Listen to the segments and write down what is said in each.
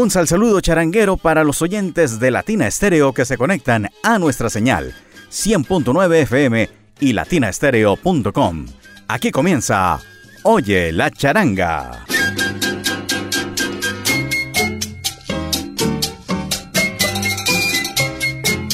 Un sal saludo charanguero para los oyentes de Latina Estéreo que se conectan a nuestra señal 100.9 FM y latinaestereo.com. Aquí comienza Oye la charanga.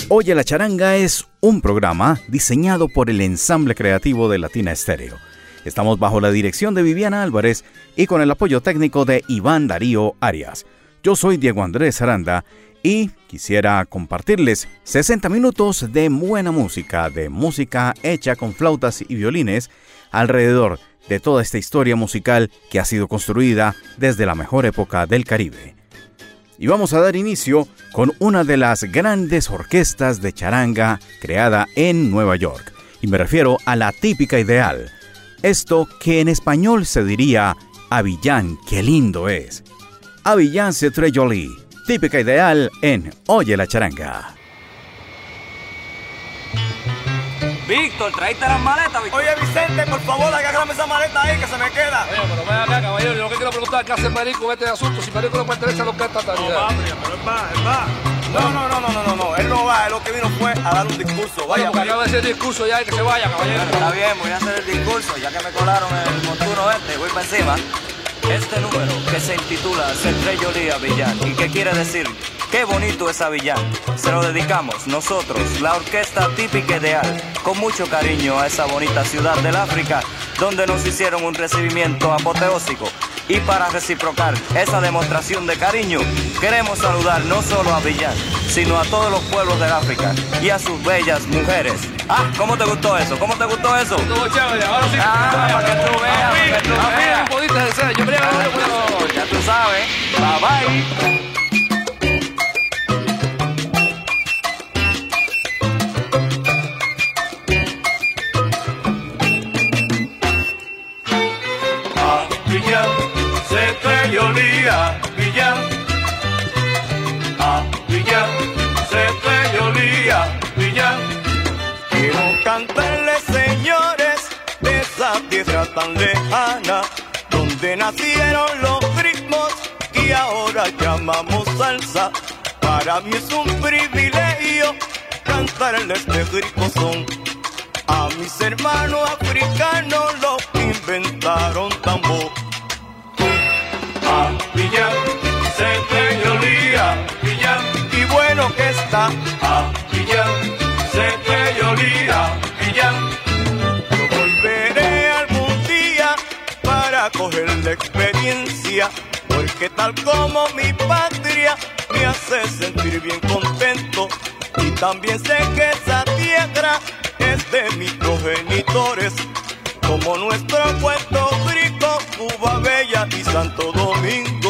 Oye la charanga es un programa diseñado por el ensamble creativo de Latina Estéreo. Estamos bajo la dirección de Viviana Álvarez y con el apoyo técnico de Iván Darío Arias. Yo soy Diego Andrés Aranda y quisiera compartirles 60 minutos de buena música, de música hecha con flautas y violines alrededor de toda esta historia musical que ha sido construida desde la mejor época del Caribe. Y vamos a dar inicio con una de las grandes orquestas de charanga creada en Nueva York. Y me refiero a la típica ideal. Esto que en español se diría Avillán, qué lindo es. Avillán Très Jolie, típica ideal en Oye la Charanga. Víctor, traíste las maletas, Víctor. Oye, Vicente, por favor, agárrame esa maleta ahí que se me queda. Oye, pero ven acá, caballero. Yo lo que quiero preguntar es qué hace Marico en este asunto. Si Marico no pertenece a lo que es No pero él va, él va. No, no, no, no, no, no, no, él no va, él lo que vino fue a dar un discurso. Vaya, porque acaba de decir discurso ya y que se vaya, caballero. Está bien, voy a hacer el discurso, ya que me colaron el montuno este, voy para encima. Este número que se intitula Centré Jolie Avillán y que quiere decir qué bonito es Avillán. Se lo dedicamos nosotros, la orquesta típica ideal, con mucho cariño a esa bonita ciudad del África, donde nos hicieron un recibimiento apoteósico. Y para reciprocar esa demostración de cariño, queremos saludar no solo a Avillán, sino a todos los pueblos del África y a sus bellas mujeres. Ah, ¿cómo te gustó eso? ¿Cómo te gustó eso? Todo chévere, ahora sí. Ah, para que tú veas, para que tú A mí veas. yo me Bueno, ya tú sabes. Bye bye. Villán. Ah, Villán, se te yolía, Villán. Quiero cantarles, señores, de esa tierra tan lejana, donde nacieron los ritmos que ahora llamamos salsa. Para mí es un privilegio cantarles de rico son. A mis hermanos africanos los que inventaron tambor. Villán, se te yolía, Villán. Y bueno que está. Ah, Villán, se te yolía, Villán. Yo volveré algún día para coger la experiencia. Porque tal como mi patria me hace sentir bien contento. Y también sé que esa tierra es de mis progenitores. Como nuestro Puerto Rico, Cuba Bella y Santo Domingo.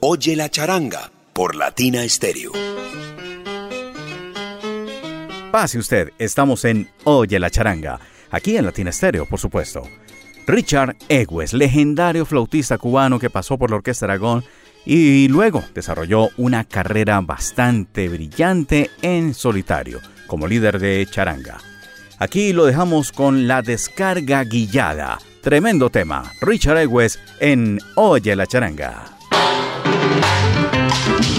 Oye la charanga por Latina Stereo. Pase usted, estamos en Oye la charanga, aquí en Latina Stereo, por supuesto. Richard Egues, legendario flautista cubano que pasó por la Orquesta Aragón y luego desarrolló una carrera bastante brillante en solitario, como líder de charanga. Aquí lo dejamos con la descarga guillada. Tremendo tema. Richard Egues en Oye la charanga. Thank you.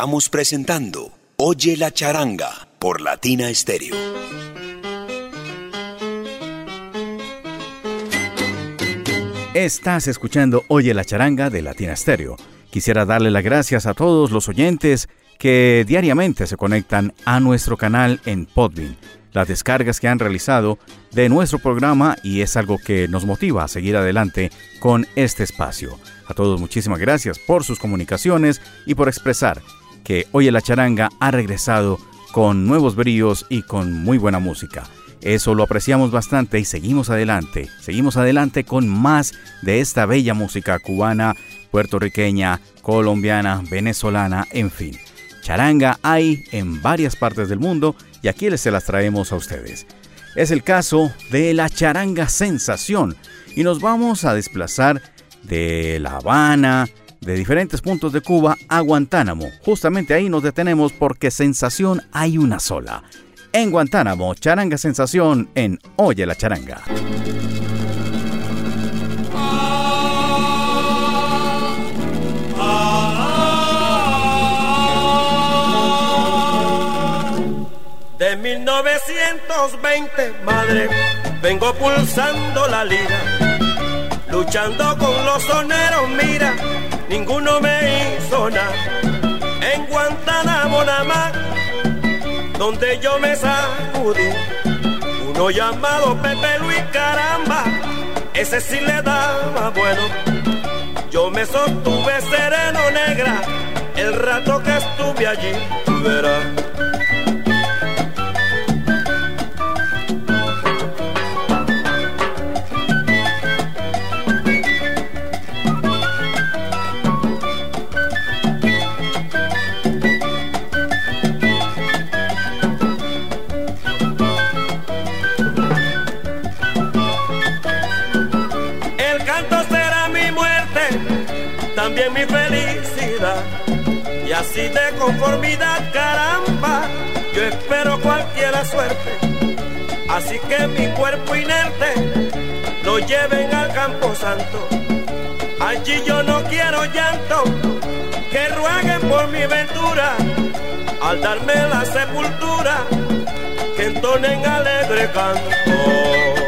Estamos presentando Oye la charanga por Latina Stereo. Estás escuchando Oye la charanga de Latina Stereo. Quisiera darle las gracias a todos los oyentes que diariamente se conectan a nuestro canal en Podbean, las descargas que han realizado de nuestro programa y es algo que nos motiva a seguir adelante con este espacio. A todos muchísimas gracias por sus comunicaciones y por expresar que Oye la Charanga ha regresado con nuevos bríos y con muy buena música. Eso lo apreciamos bastante y seguimos adelante, seguimos adelante con más de esta bella música cubana, puertorriqueña, colombiana, venezolana, en fin. Charanga hay en varias partes del mundo y aquí les se las traemos a ustedes. Es el caso de la charanga sensación y nos vamos a desplazar de La Habana, de diferentes puntos de Cuba a Guantánamo. Justamente ahí nos detenemos porque sensación hay una sola. En Guantánamo, charanga sensación en Oye la charanga. De 1920, madre, vengo pulsando la lira, luchando con los soneros, mira, ninguno me hizo nada. En Guantánamo nada donde yo me sacudí, uno llamado Pepe Luis Caramba, ese sí le daba bueno. Yo me sostuve sereno negra, el rato que estuve allí, verás. Así que mi cuerpo inerte lo lleven al campo santo. Allí yo no quiero llanto, que rueguen por mi ventura, al darme la sepultura, que entonen alegre canto.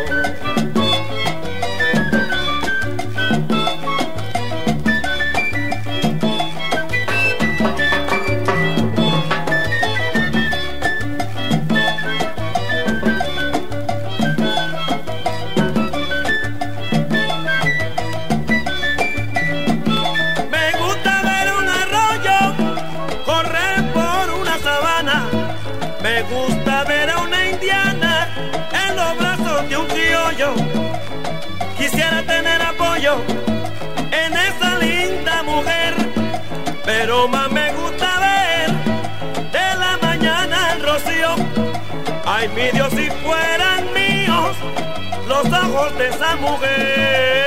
Ay, mi si fueran míos los ojos de esa mujer.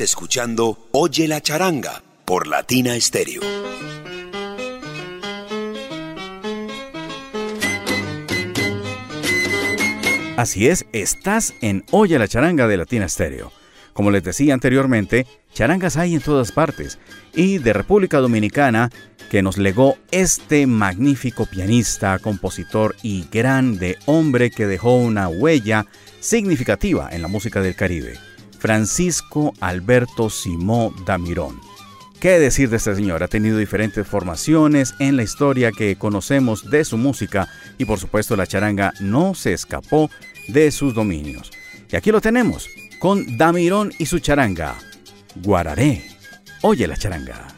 Escuchando Oye la charanga por Latina Stereo. Así es, estás en Oye la charanga de Latina Stereo. Como les decía anteriormente, charangas hay en todas partes y de República Dominicana que nos legó este magnífico pianista, compositor y grande hombre que dejó una huella significativa en la música del Caribe, Francisco Alberto Simó Damirón. ¿Qué decir de este señor? Ha tenido diferentes formaciones en la historia que conocemos de su música y por supuesto la charanga no se escapó de sus dominios. Y aquí lo tenemos con Damirón y su charanga, Guararé. Oye la charanga.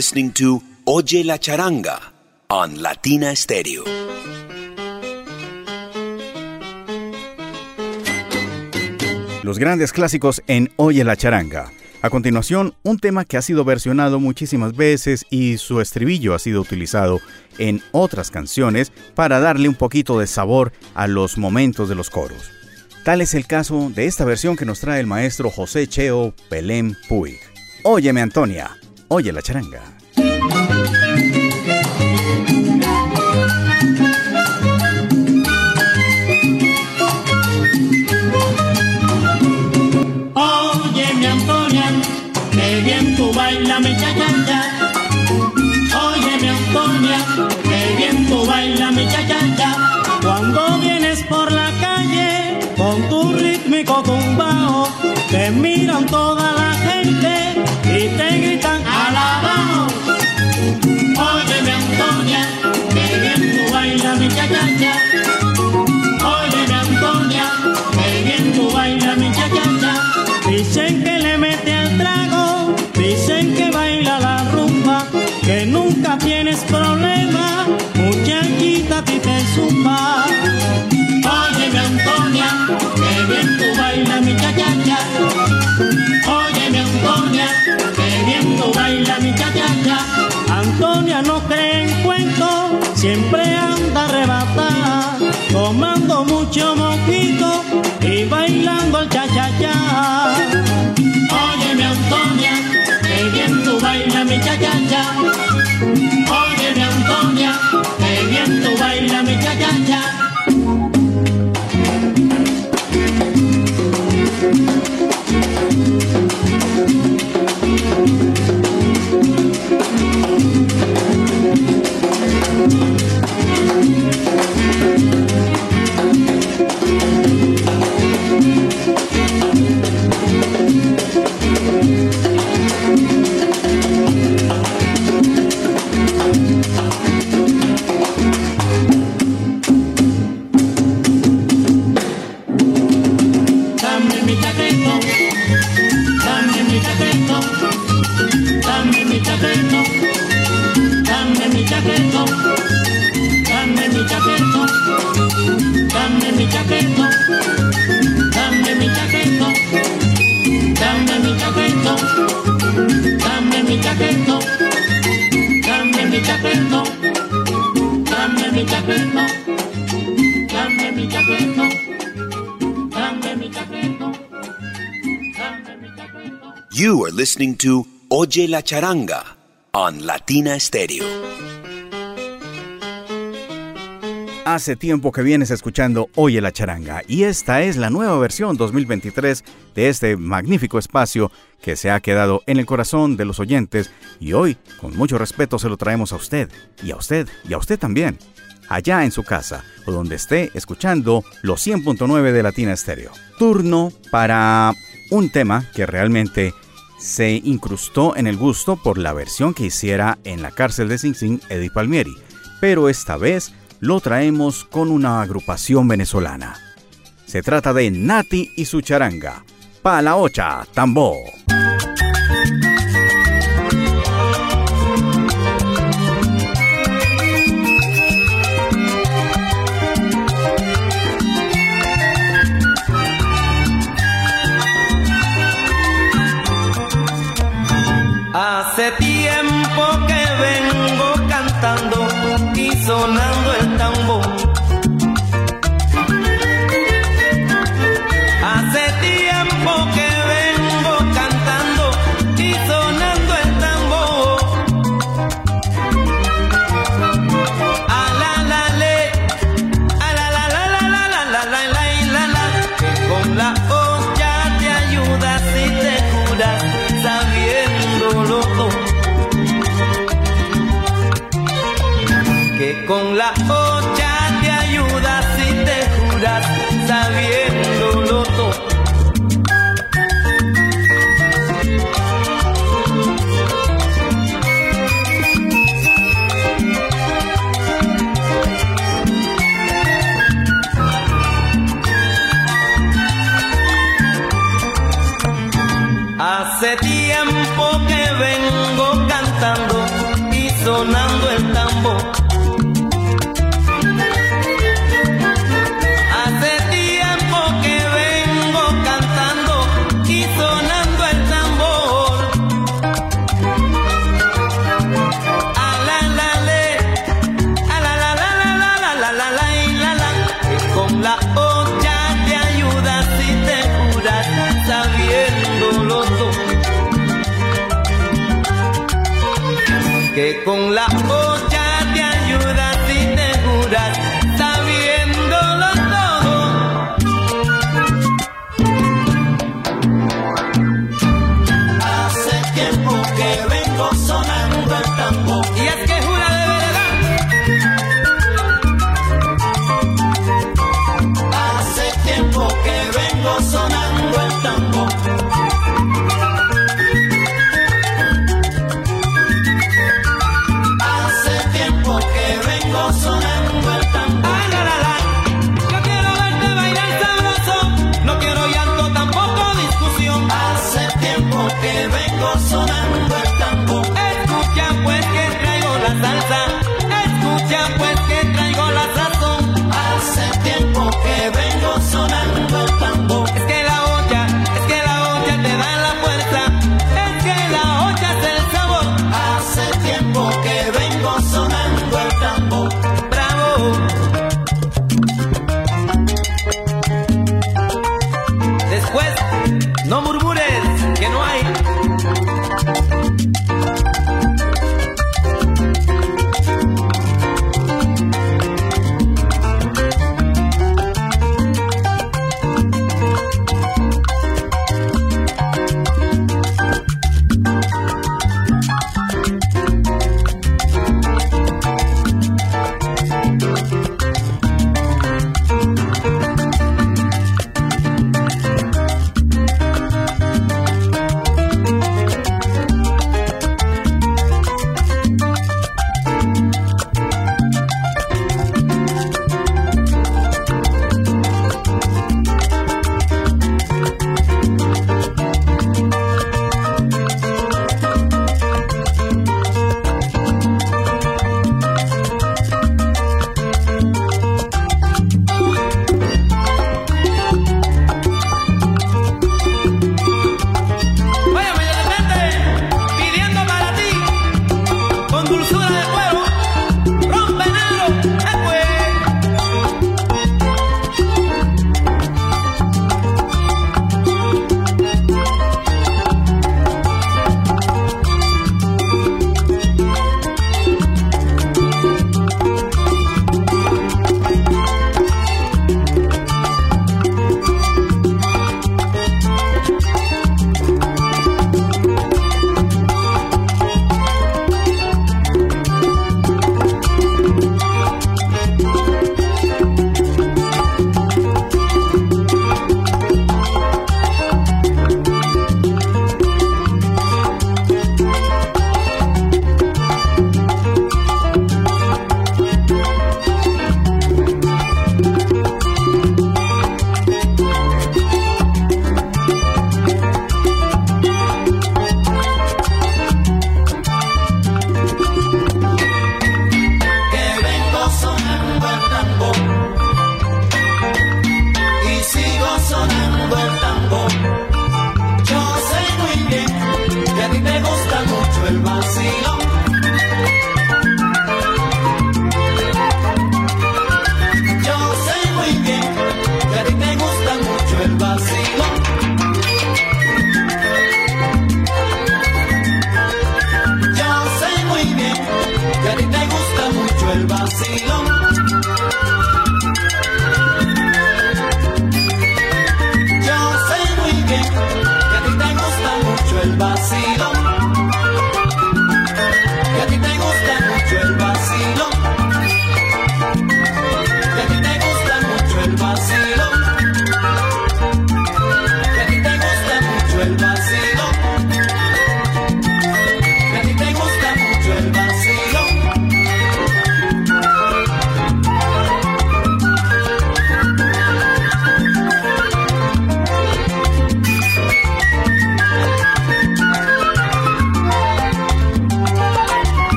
Listening to Oye la Charanga on Latina Stereo. Los grandes clásicos en Oye la Charanga. A continuación, un tema que ha sido versionado muchísimas veces y su estribillo ha sido utilizado en otras canciones para darle un poquito de sabor a los momentos de los coros. Tal es el caso de esta versión que nos trae el maestro José Cheo Pelén Puig. Óyeme Antonia, oye la charanga. baila mi cha cha cha. Oye mi Antonia, que bien tú baila mi cha cha cha. Cuando vienes por la calle con tu rítmico tumbao, te miran toda mi dame mi. Dame mi dame mi. You are listening to Oye la Charanga on Latina Stereo. Hace tiempo que vienes escuchando Oye la charanga y esta es la nueva versión 2023 de este magnífico espacio que se ha quedado en el corazón de los oyentes y hoy con mucho respeto se lo traemos a usted y a usted y a usted también, allá en su casa o donde esté escuchando los 100.9 de Latina Estéreo. Turno para un tema que realmente se incrustó en el gusto por la versión que hiciera en la cárcel de Sing Sing Eddie Palmieri, pero esta vez lo traemos con una agrupación venezolana. Se trata de Nati y su charanga, Pala Ocha Tambo. Hace tiempo con la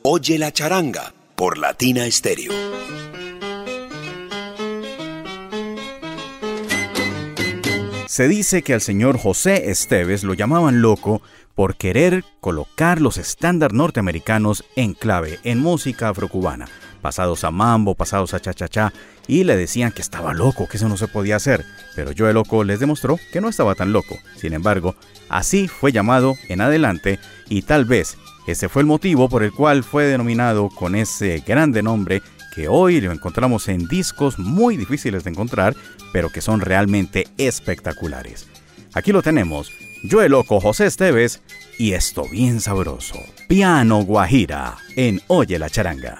Oye la charanga por Latina Stereo. Se dice que al señor José Esteves lo llamaban loco por querer colocar los estándares norteamericanos en clave en música afrocubana, pasados a mambo, pasados a cha-cha-cha, y le decían que estaba loco, que eso no se podía hacer, pero yo el loco les demostró que no estaba tan loco. Sin embargo, así fue llamado en adelante y tal vez ese fue el motivo por el cual fue denominado con ese grande nombre que hoy lo encontramos en discos muy difíciles de encontrar, pero que son realmente espectaculares. Aquí lo tenemos, yo el loco José Esteves y esto bien sabroso, Piano Guajira en Oye la Charanga.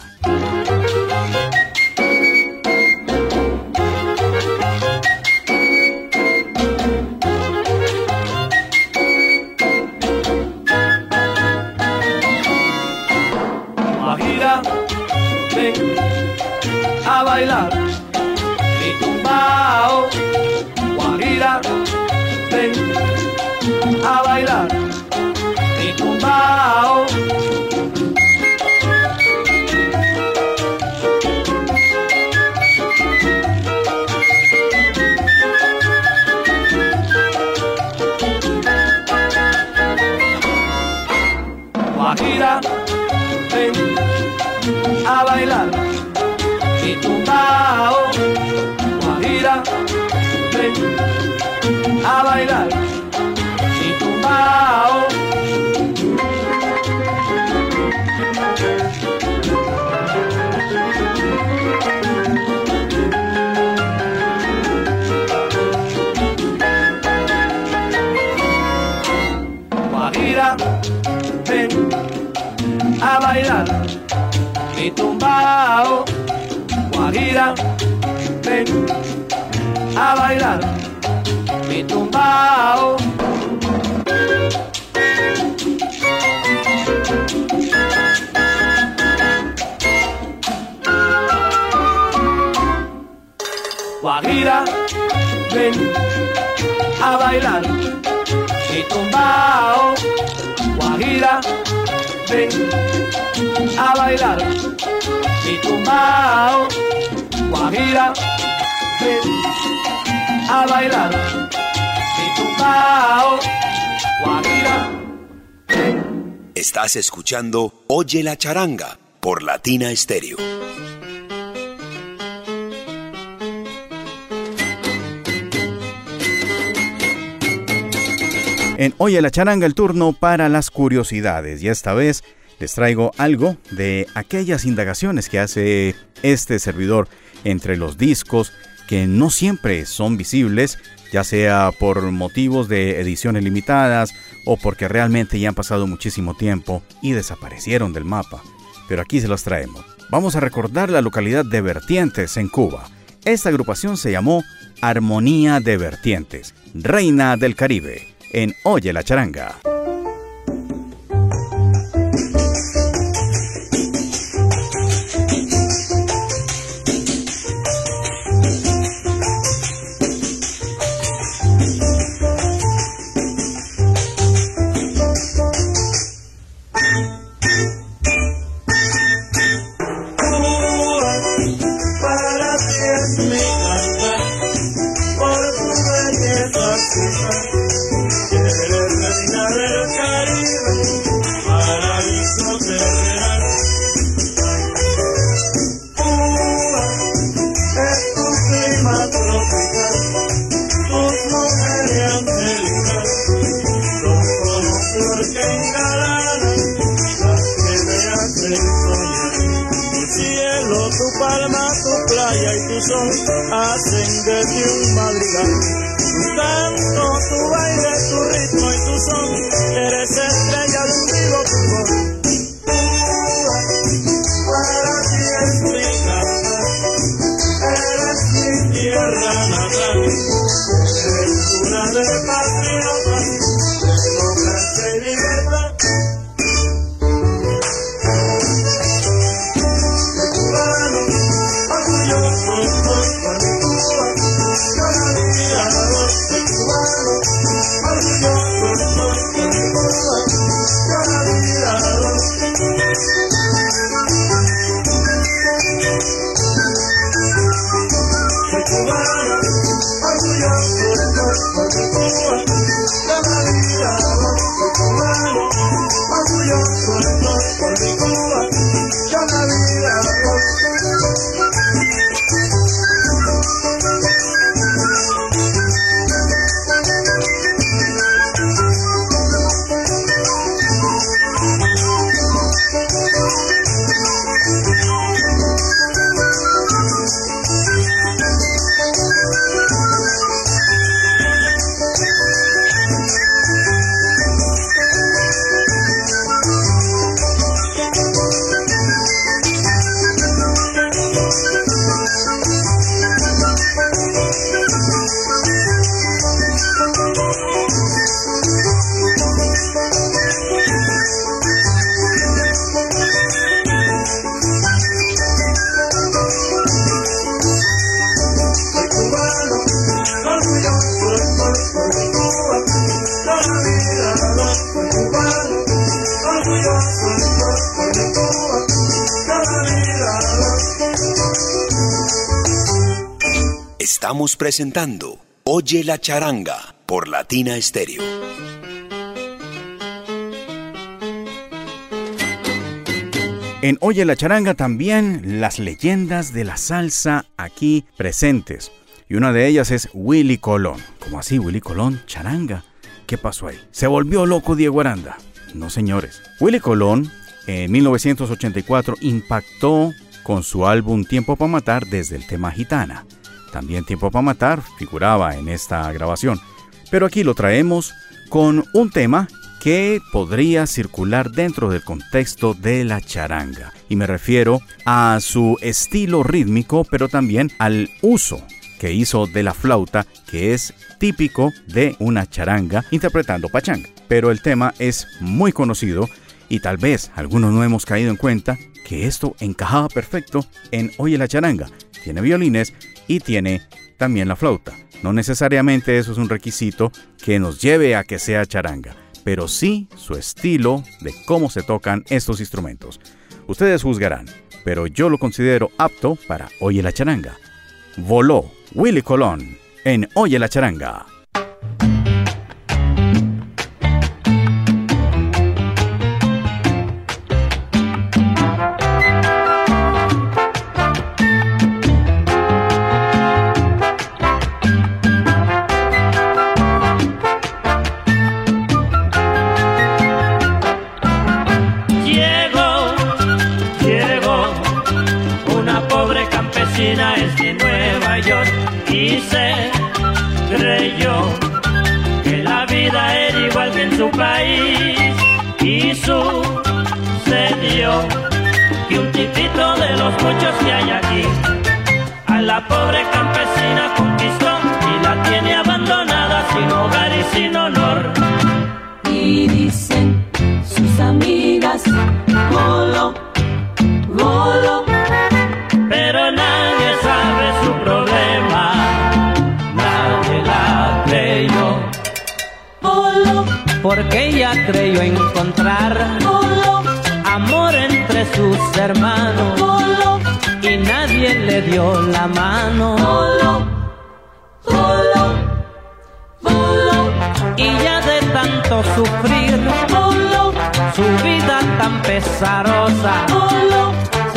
Guajira, ven a bailar mi tumbao. Guajira, ven a bailar mi tumbao. A bailar mi tumbao. Guajira, ven a bailar mi tumbao. Guajira, ven a bailar mi tumbao. Guajira, ven a bailar mi tumbao. Guajira, a bailar mi tumbao. Guajira. Estás escuchando Oye la charanga por Latina Stereo. En Oye la Charanga el turno para las curiosidades y esta vez les traigo algo de aquellas indagaciones que hace este servidor entre los discos que no siempre son visibles, ya sea por motivos de ediciones limitadas o porque realmente ya han pasado muchísimo tiempo y desaparecieron del mapa. Pero aquí se los traemos. Vamos a recordar la localidad de Vertientes en Cuba. Esta agrupación se llamó Armonía de Vertientes, Reina del Caribe, en Oye la Charanga. Estamos presentando Oye la charanga por Latina Stereo. En Oye la charanga también las leyendas de la salsa aquí presentes. Y una de ellas es Willy Colón. ¿Cómo así, Willy Colón? Charanga. ¿Qué pasó ahí? ¿Se volvió loco Diego Aranda? No, señores. Willy Colón en 1984 impactó con su álbum Tiempo para Matar desde el tema Gitana. También Tiempo para Matar figuraba en esta grabación. Pero aquí lo traemos con un tema que podría circular dentro del contexto de la charanga. Y me refiero a su estilo rítmico, pero también al uso que hizo de la flauta, que es típico de una charanga interpretando pachanga. Pero el tema es muy conocido y tal vez algunos no hemos caído en cuenta que esto encajaba perfecto en Oye la charanga. Tiene violines y tiene también la flauta. No necesariamente eso es un requisito que nos lleve a que sea charanga, pero sí su estilo de cómo se tocan estos instrumentos. Ustedes juzgarán, pero yo lo considero apto para Oye la charanga. Voló Willy Colón en Oye la charanga.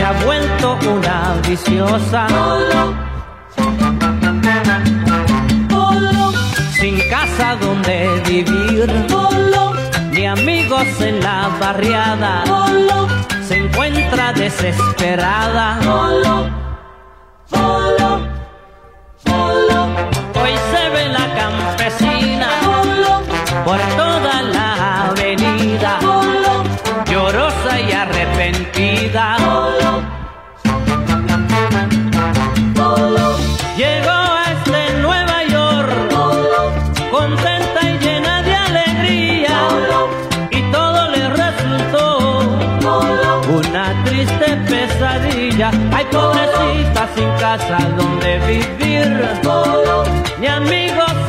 Ha vuelto una viciosa. Golo, Golo, Sin casa donde vivir, Golo, ni amigos en la barriada, Golo, se encuentra desesperada. Golo, Golo, Golo, Hoy se ve la campesina. Golo, por pobrecita sin casa donde vivir, ni amigos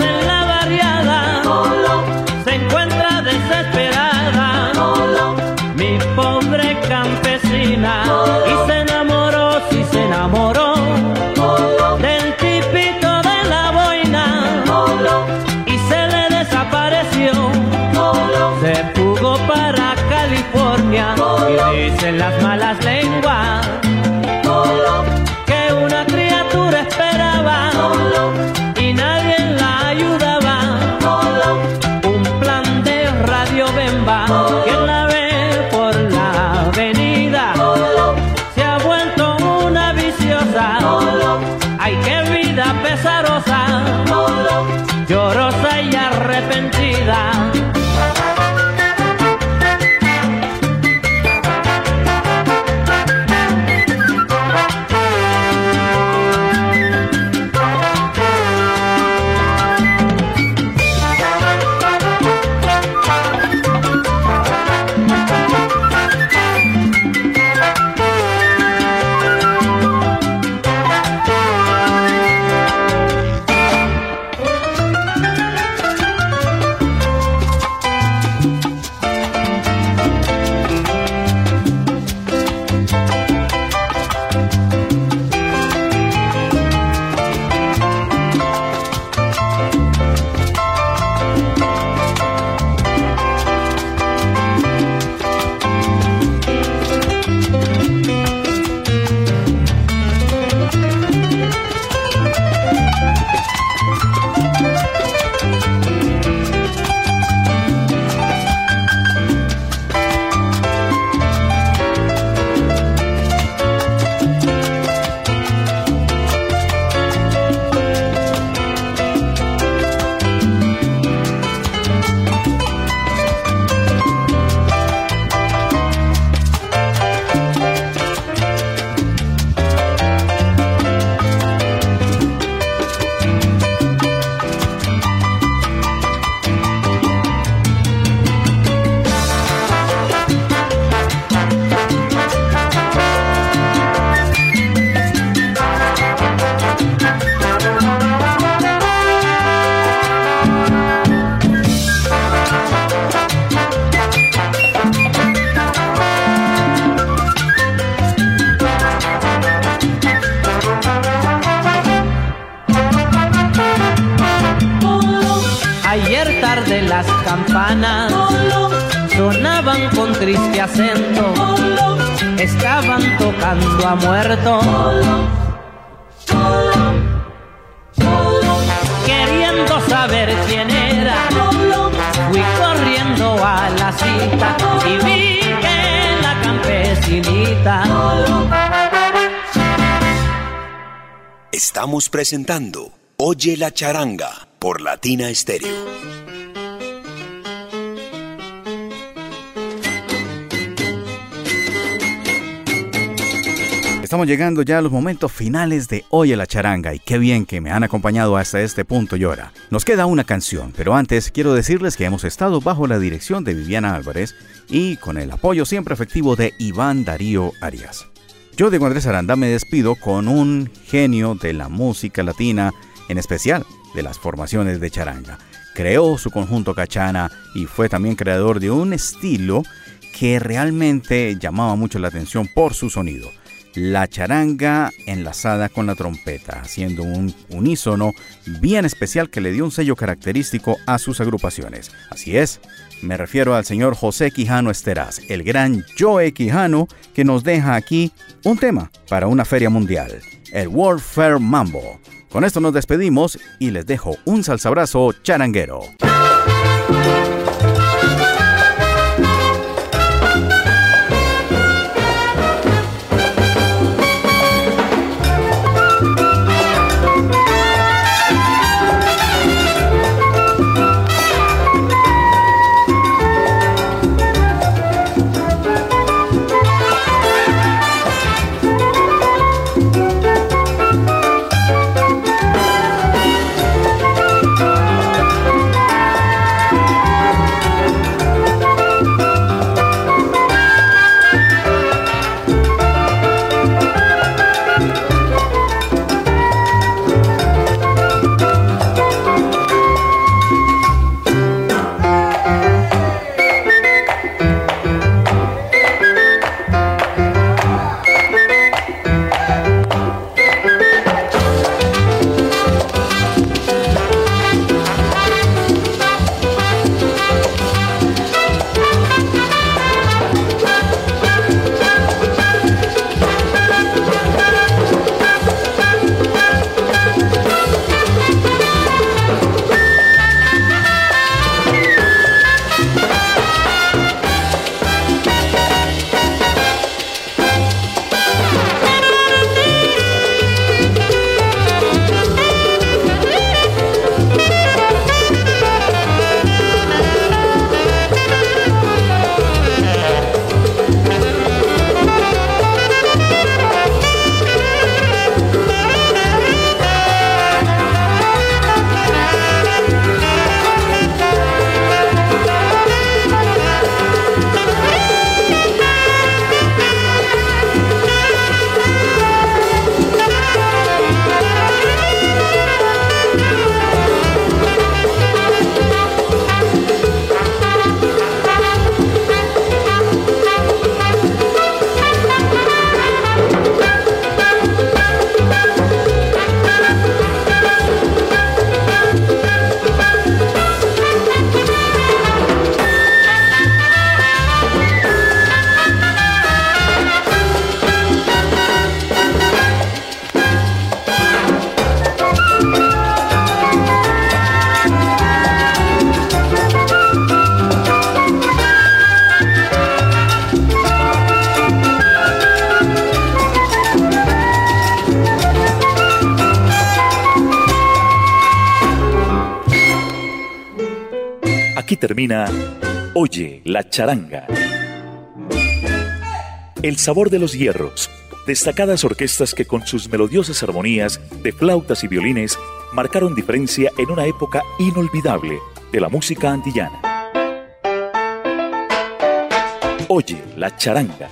triste acento, estaban tocando a muerto. Queriendo saber quién era, fui corriendo a la cita y vi que la campesinita Estamos presentando Oye la charanga por Latina Estéreo. Estamos llegando ya a los momentos finales de Oye la charanga y qué bien que me han acompañado hasta este punto y hora. Nos queda una canción, pero antes quiero decirles que hemos estado bajo la dirección de Viviana Álvarez y con el apoyo siempre efectivo de Iván Darío Arias. Yo, Diego Andrés Aranda, me despido con un genio de la música latina, en especial de las formaciones de charanga. Creó su conjunto Cachana y fue también creador de un estilo que realmente llamaba mucho la atención por su sonido. La charanga enlazada con la trompeta, haciendo un unísono bien especial que le dio un sello característico a sus agrupaciones. Así es, me refiero al señor José Quijano Esteraz, el gran Joe Quijano, que nos deja aquí un tema para una feria mundial, el World Fair Mambo. Con esto nos despedimos y les dejo un salsabrazo charanguero. Oye la charanga. El sabor de los hierros. Destacadas orquestas que con sus melodiosas armonías de flautas y violines marcaron diferencia en una época inolvidable de la música antillana. Oye la charanga